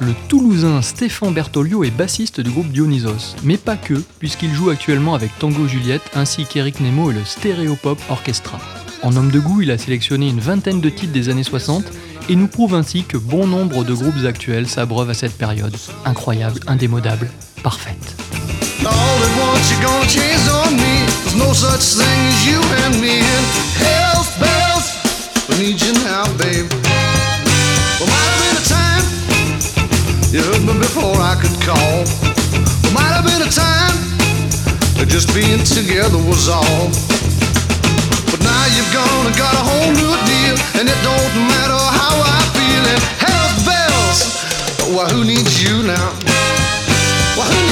Le Toulousain Stéphane Bertolio est bassiste du groupe Dionysos, mais pas que, puisqu'il joue actuellement avec Tango Juliette ainsi qu'Eric Nemo et le Stereopop Orchestra. En homme de goût, il a sélectionné une vingtaine de titres des années 60 et nous prouve ainsi que bon nombre de groupes actuels s'abreuvent à cette période. Incroyable, indémodable, parfaite. Need you now, babe. Might have been a time you me before I could call. Might have been a time that just being together was all. But now you've gone and got a whole new deal, and it don't matter how I feel. Bells, well, who needs you now? Well,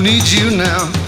needs you now?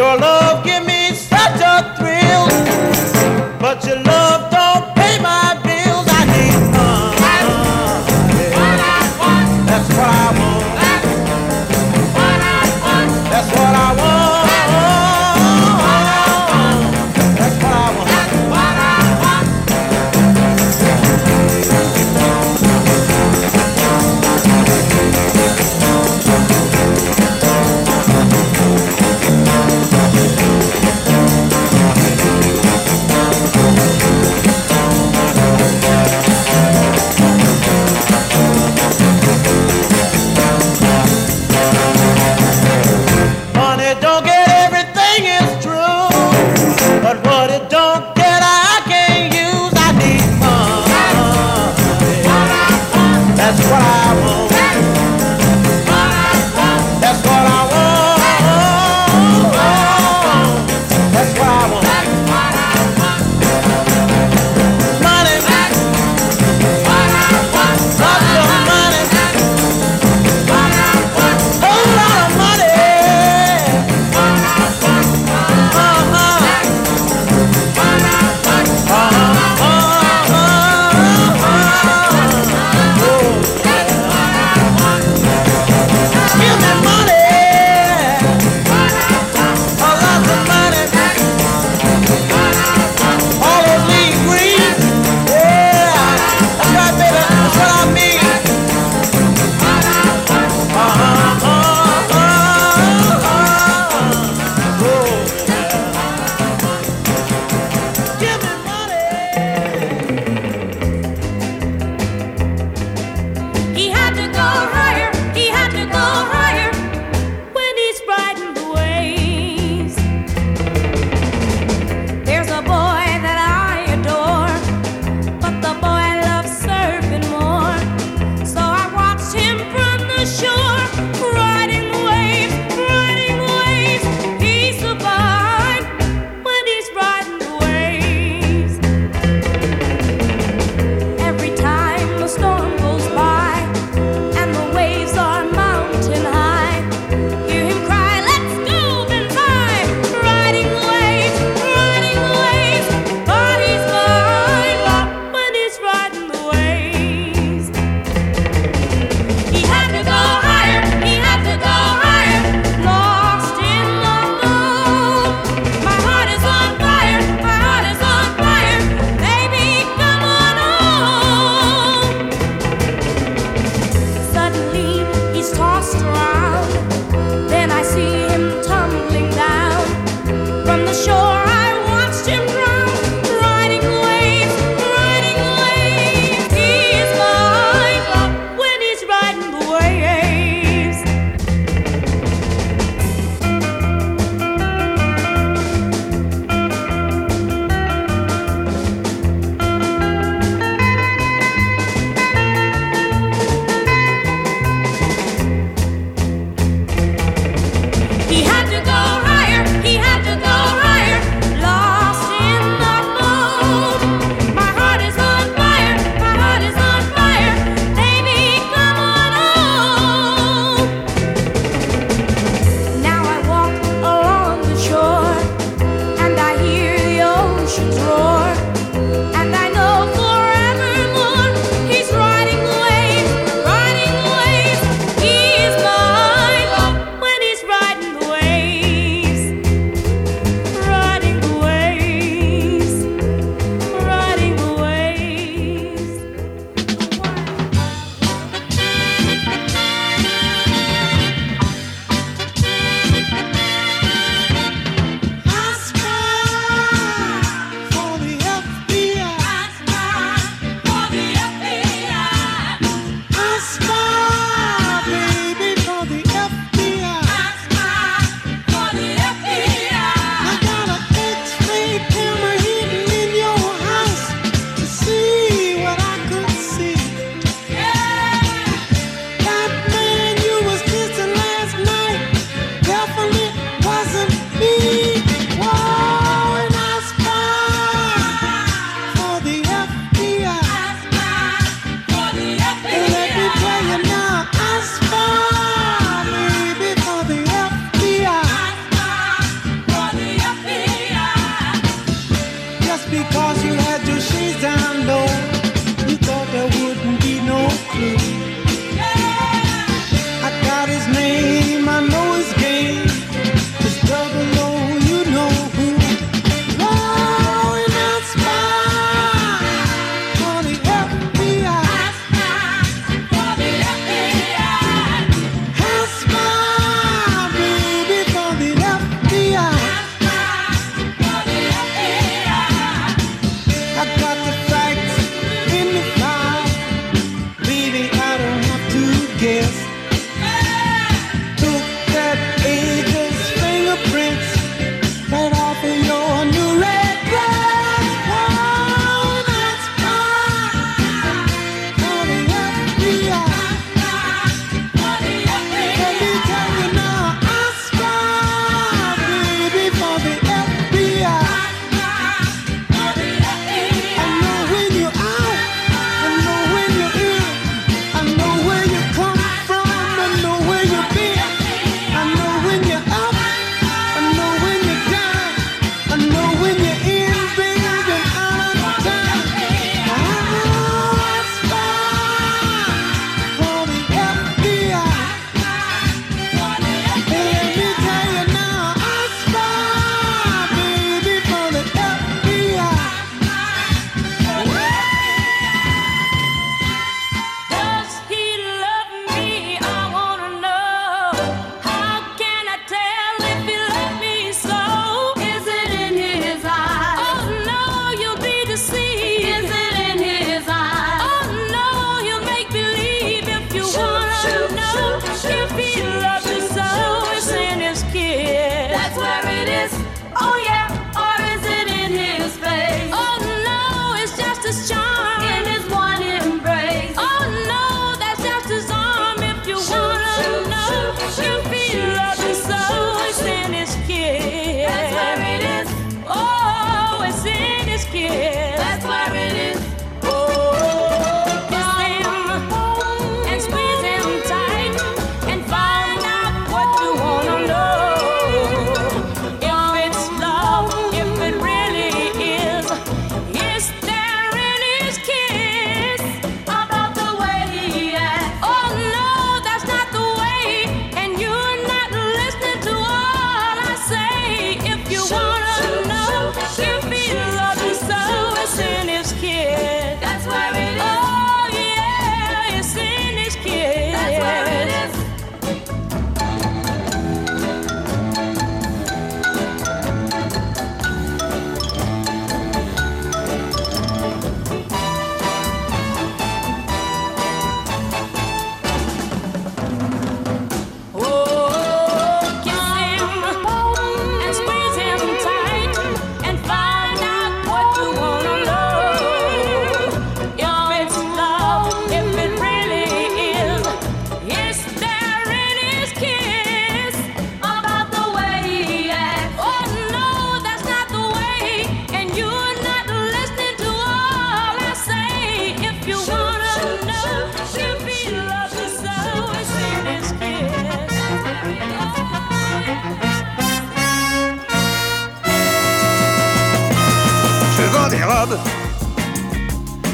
Your love.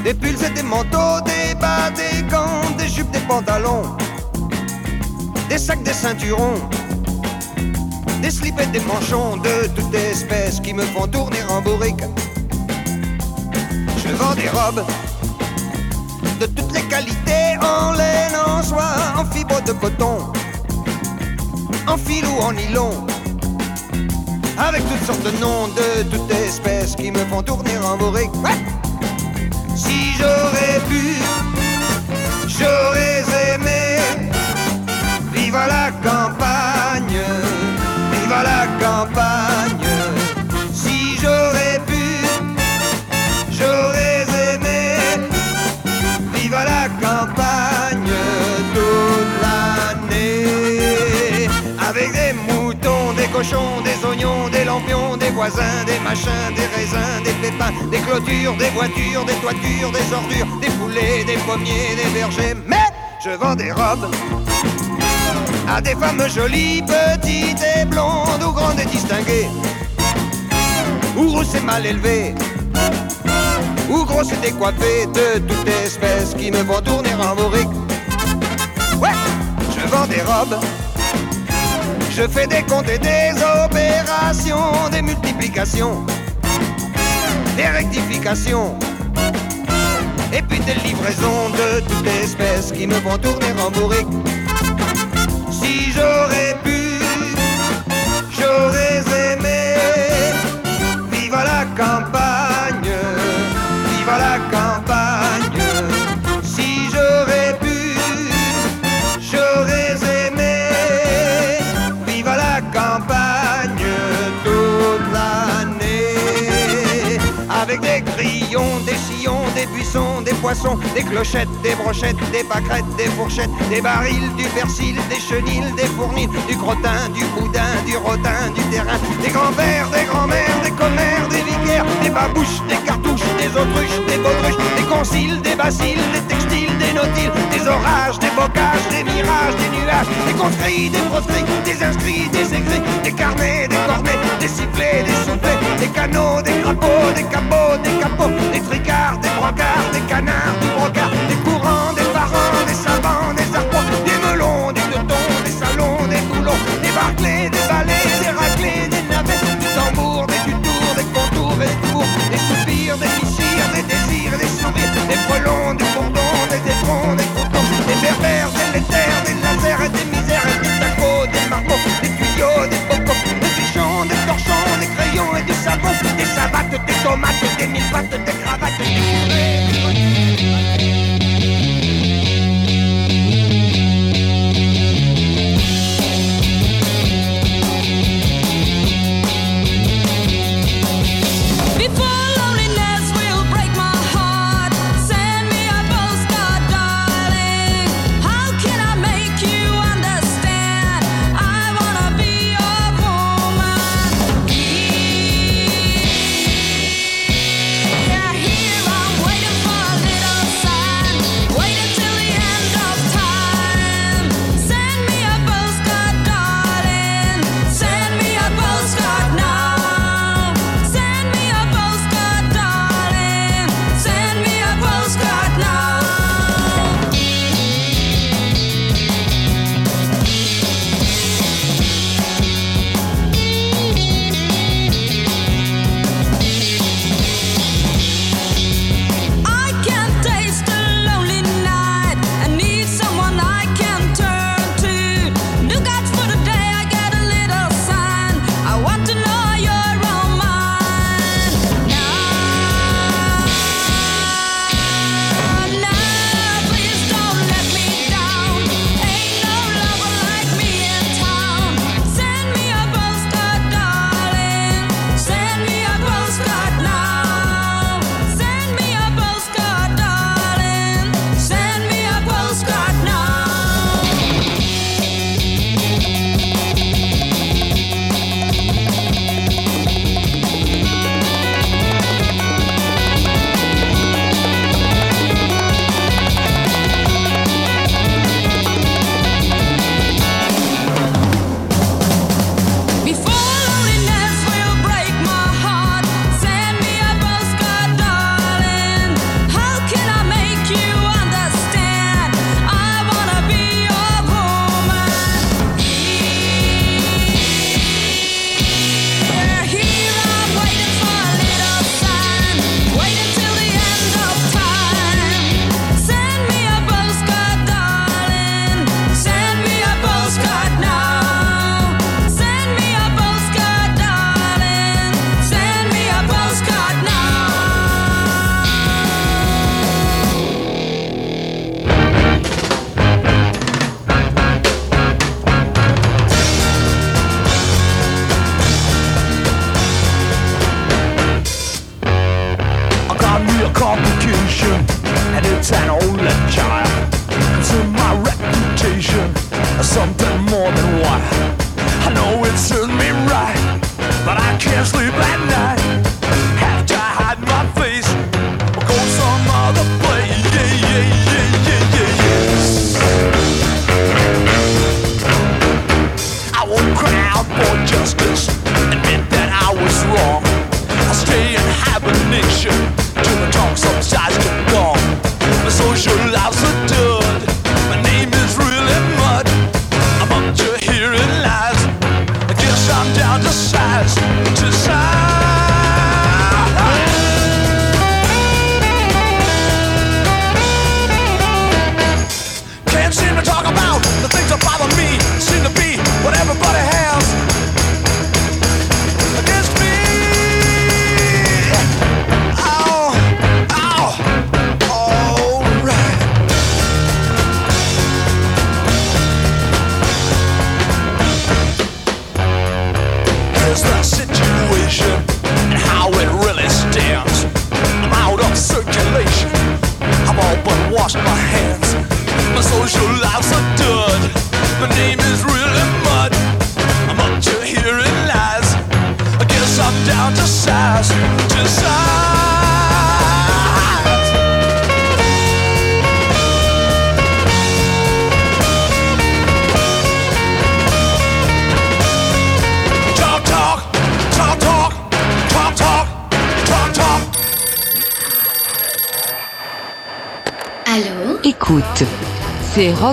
Des pulls et des manteaux, des bas, des gants, des jupes, des pantalons, des sacs, des ceinturons, des slips et des manchons de toutes espèces qui me font tourner en bourrique. Je vends des robes de toutes les qualités, en laine, en soie, en fibre de coton, en fil ou en nylon avec toutes sortes de noms de toutes espèces qui me font tourner en bourrique. Vivre à la campagne, vivre à la campagne. Si j'aurais pu, j'aurais aimé vivre à la campagne toute l'année avec des moutons, des cochons, des oignons, des lampions, des voisins, des machins, des raisins, des pépins, des clôtures, des voitures, des toitures, des ordures, des poulets, des pommiers, des bergers. Mais je vends des robes à des femmes jolies, petites et blondes, ou grandes et distinguées, ou grosses et mal élevées, ou grosses et décoiffées de toute espèce qui me font tourner en bourrique. Ouais, je vends des robes je fais des comptes et des opérations, des multiplications, des rectifications. Et puis des livraisons de toutes espèces qui me font tourner en bourrique. Si j'aurais pu, j'aurais aimé vivre à la campagne, vivre à la campagne. Si j'aurais pu, j'aurais aimé vivre à la campagne toute l'année. Avec des grillons, des sillons, des buissons, des des clochettes, des brochettes, des pâquerettes, des fourchettes, des barils, du persil, des chenilles, des fournils, du crottin, du boudin, du rotin, du terrain, des grands-pères, des grands-mères, des commères, des des babouches, des cartouches, des autruches, des baudruches, des conciles, des bacilles, des textiles, des nautiles, des orages, des bocages, des mirages, des nuages, des conscrits, des proscrits, des inscrits, des écrits, des carnets, des cornets, des sifflets, des soufflets, des canaux, des crapauds, des capots, des capots, des tricards, des brancards, des canards, du brocard, des courants, des parents, des savants, des arpois, des melons, des teutons, des salons, des boulons, des barclés,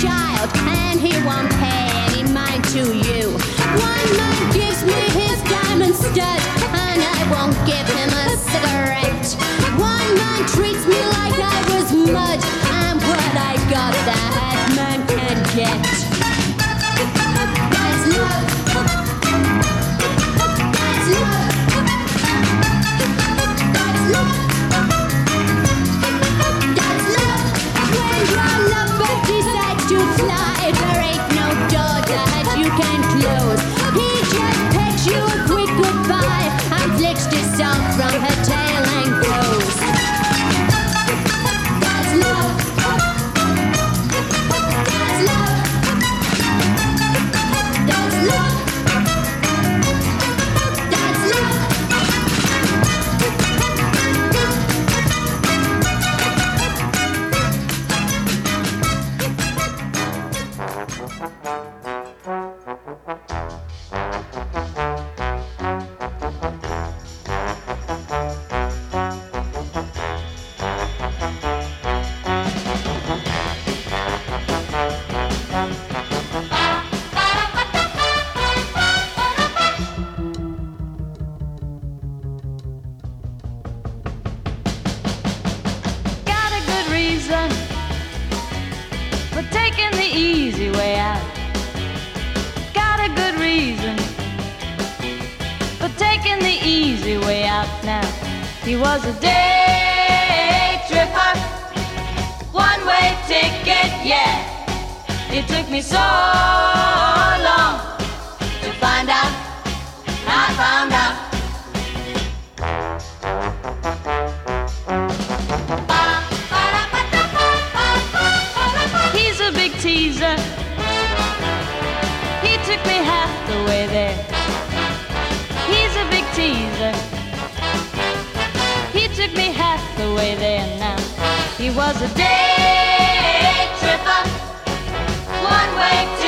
child and he won't pay any mind to you. took me half the way there. He's a big teaser. He took me half the way there now. He was a day tripper, one way.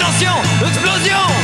Attention, explosion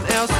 someone else.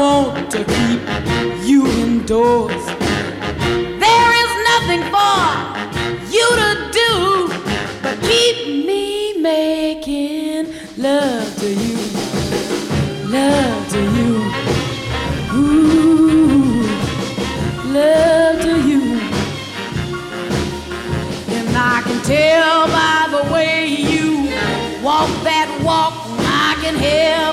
want to keep you indoors. There is nothing for you to do but keep me making love to you. Love to you. Ooh, love to you. And I can tell by the way you walk that walk, I can hear.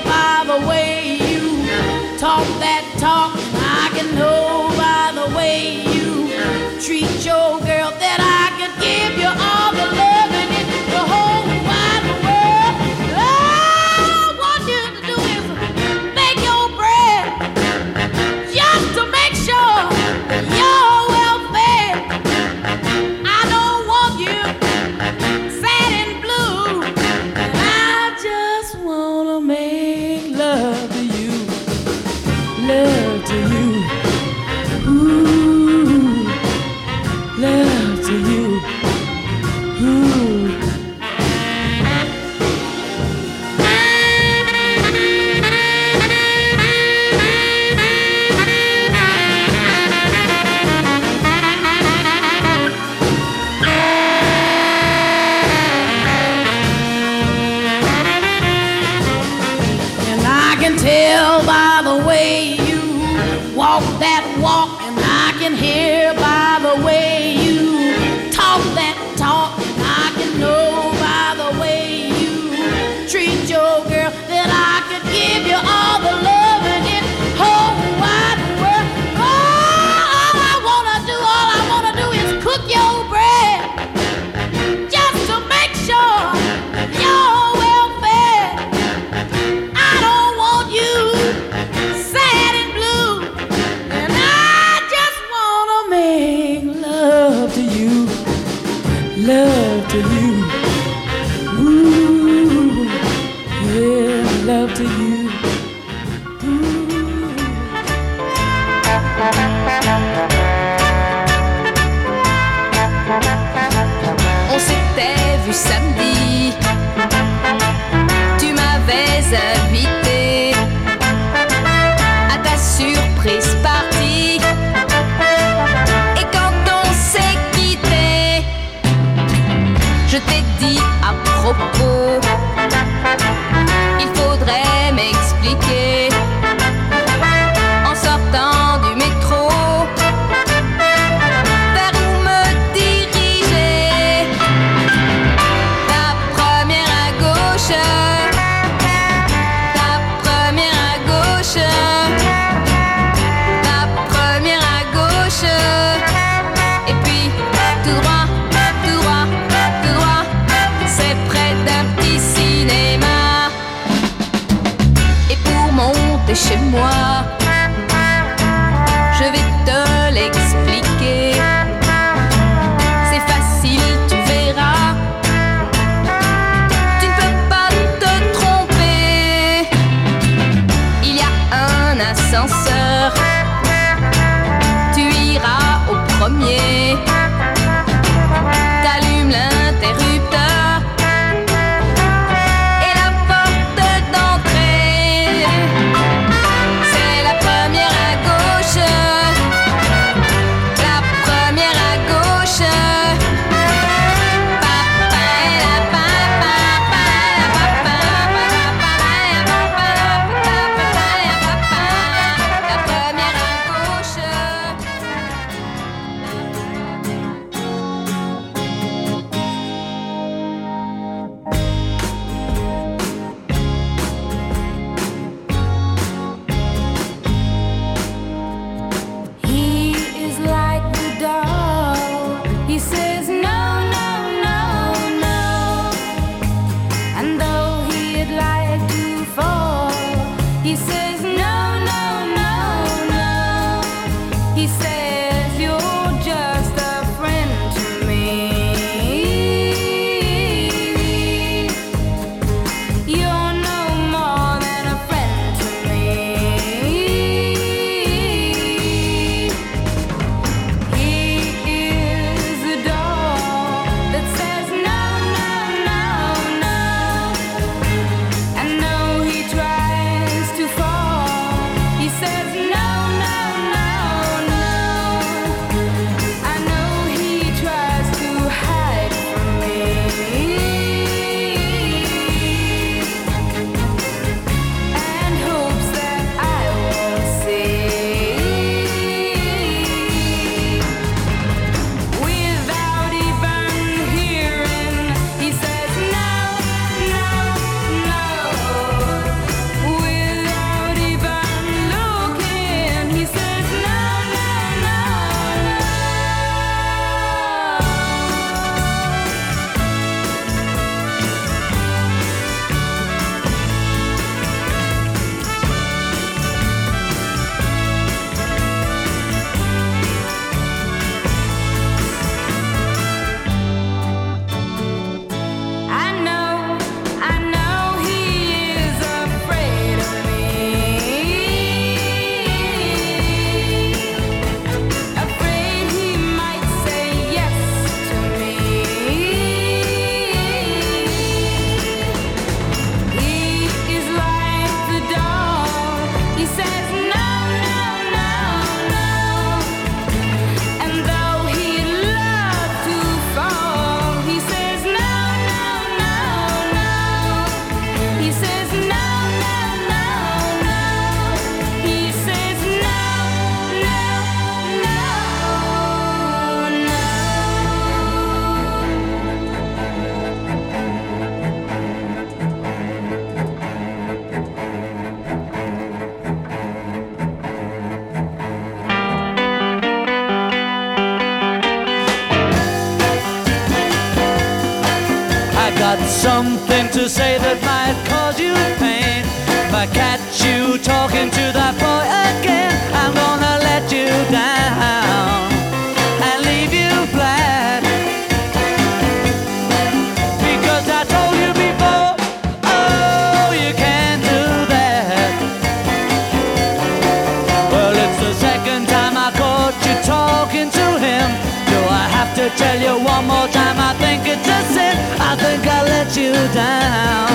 Down.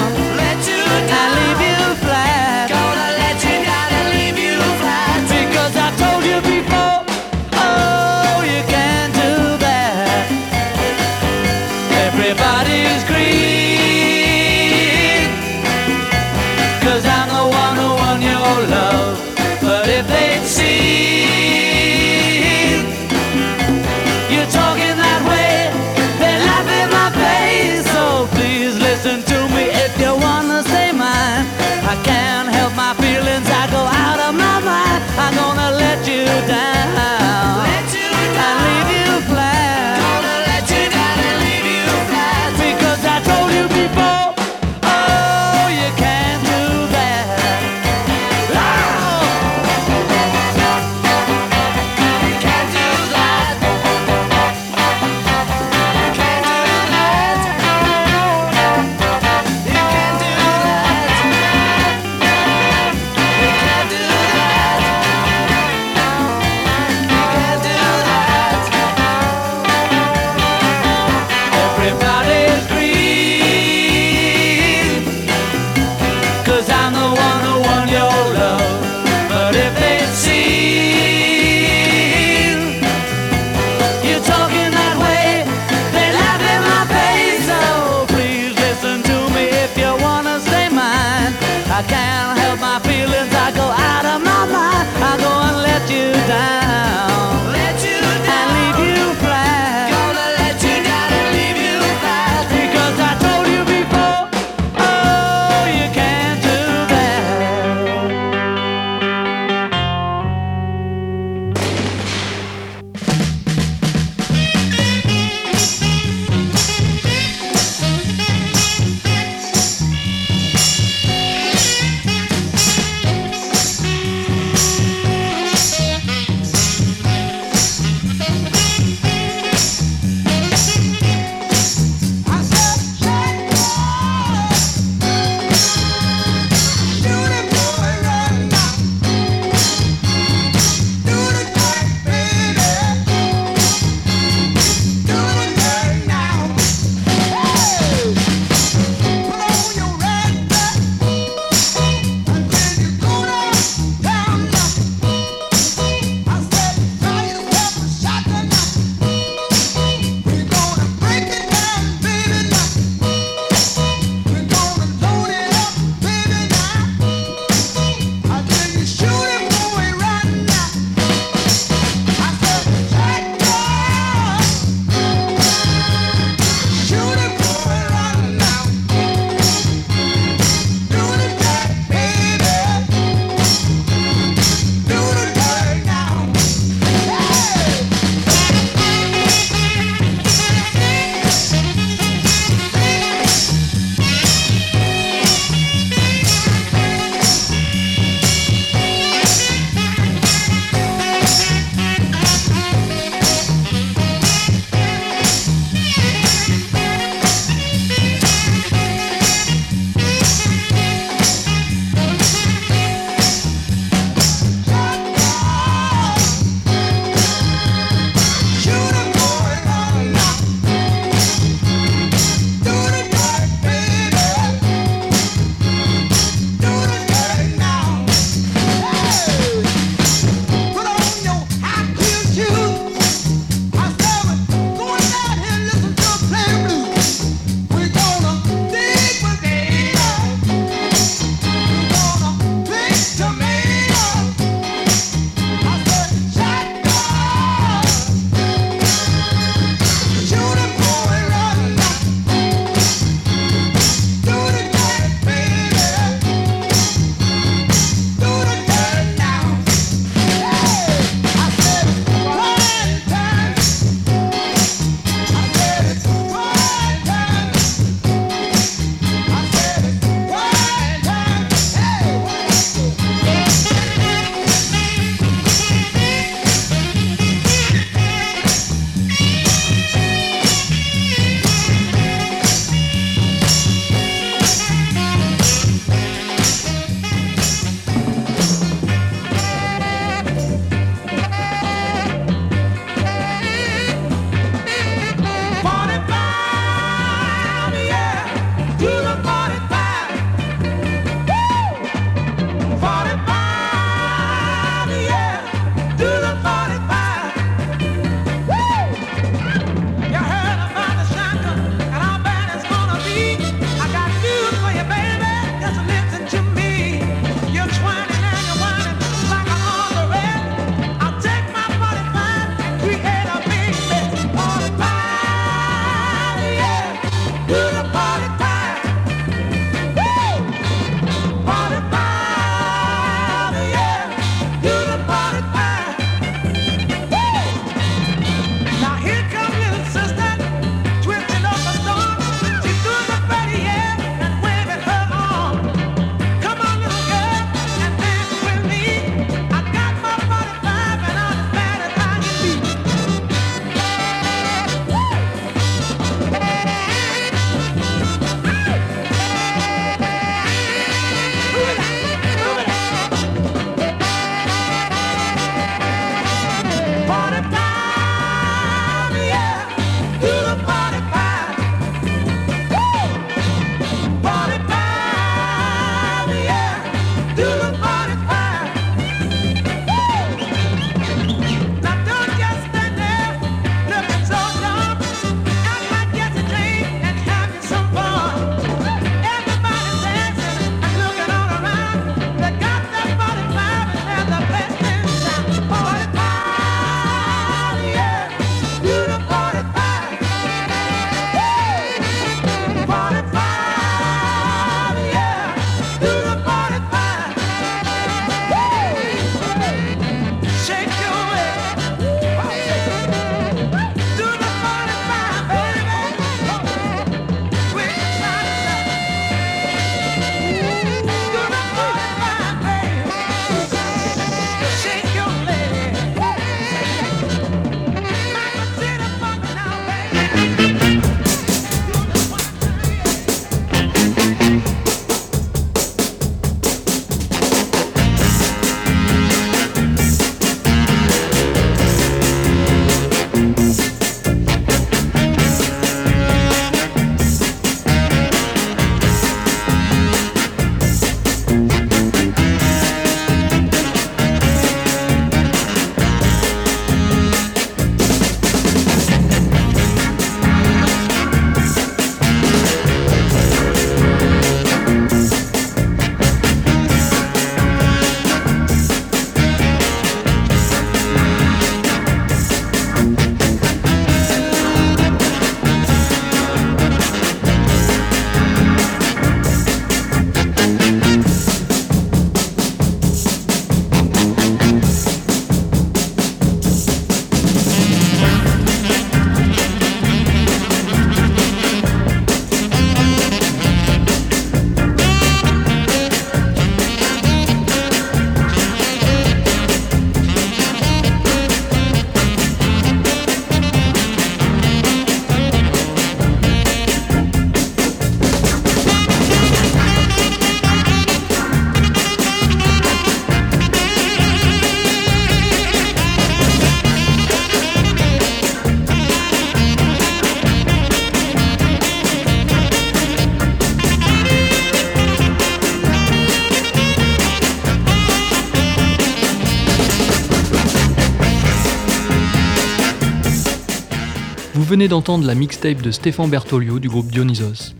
Venez d'entendre la mixtape de Stéphane Bertolio du groupe Dionysos.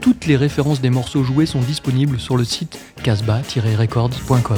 Toutes les références des morceaux joués sont disponibles sur le site casbah-records.com.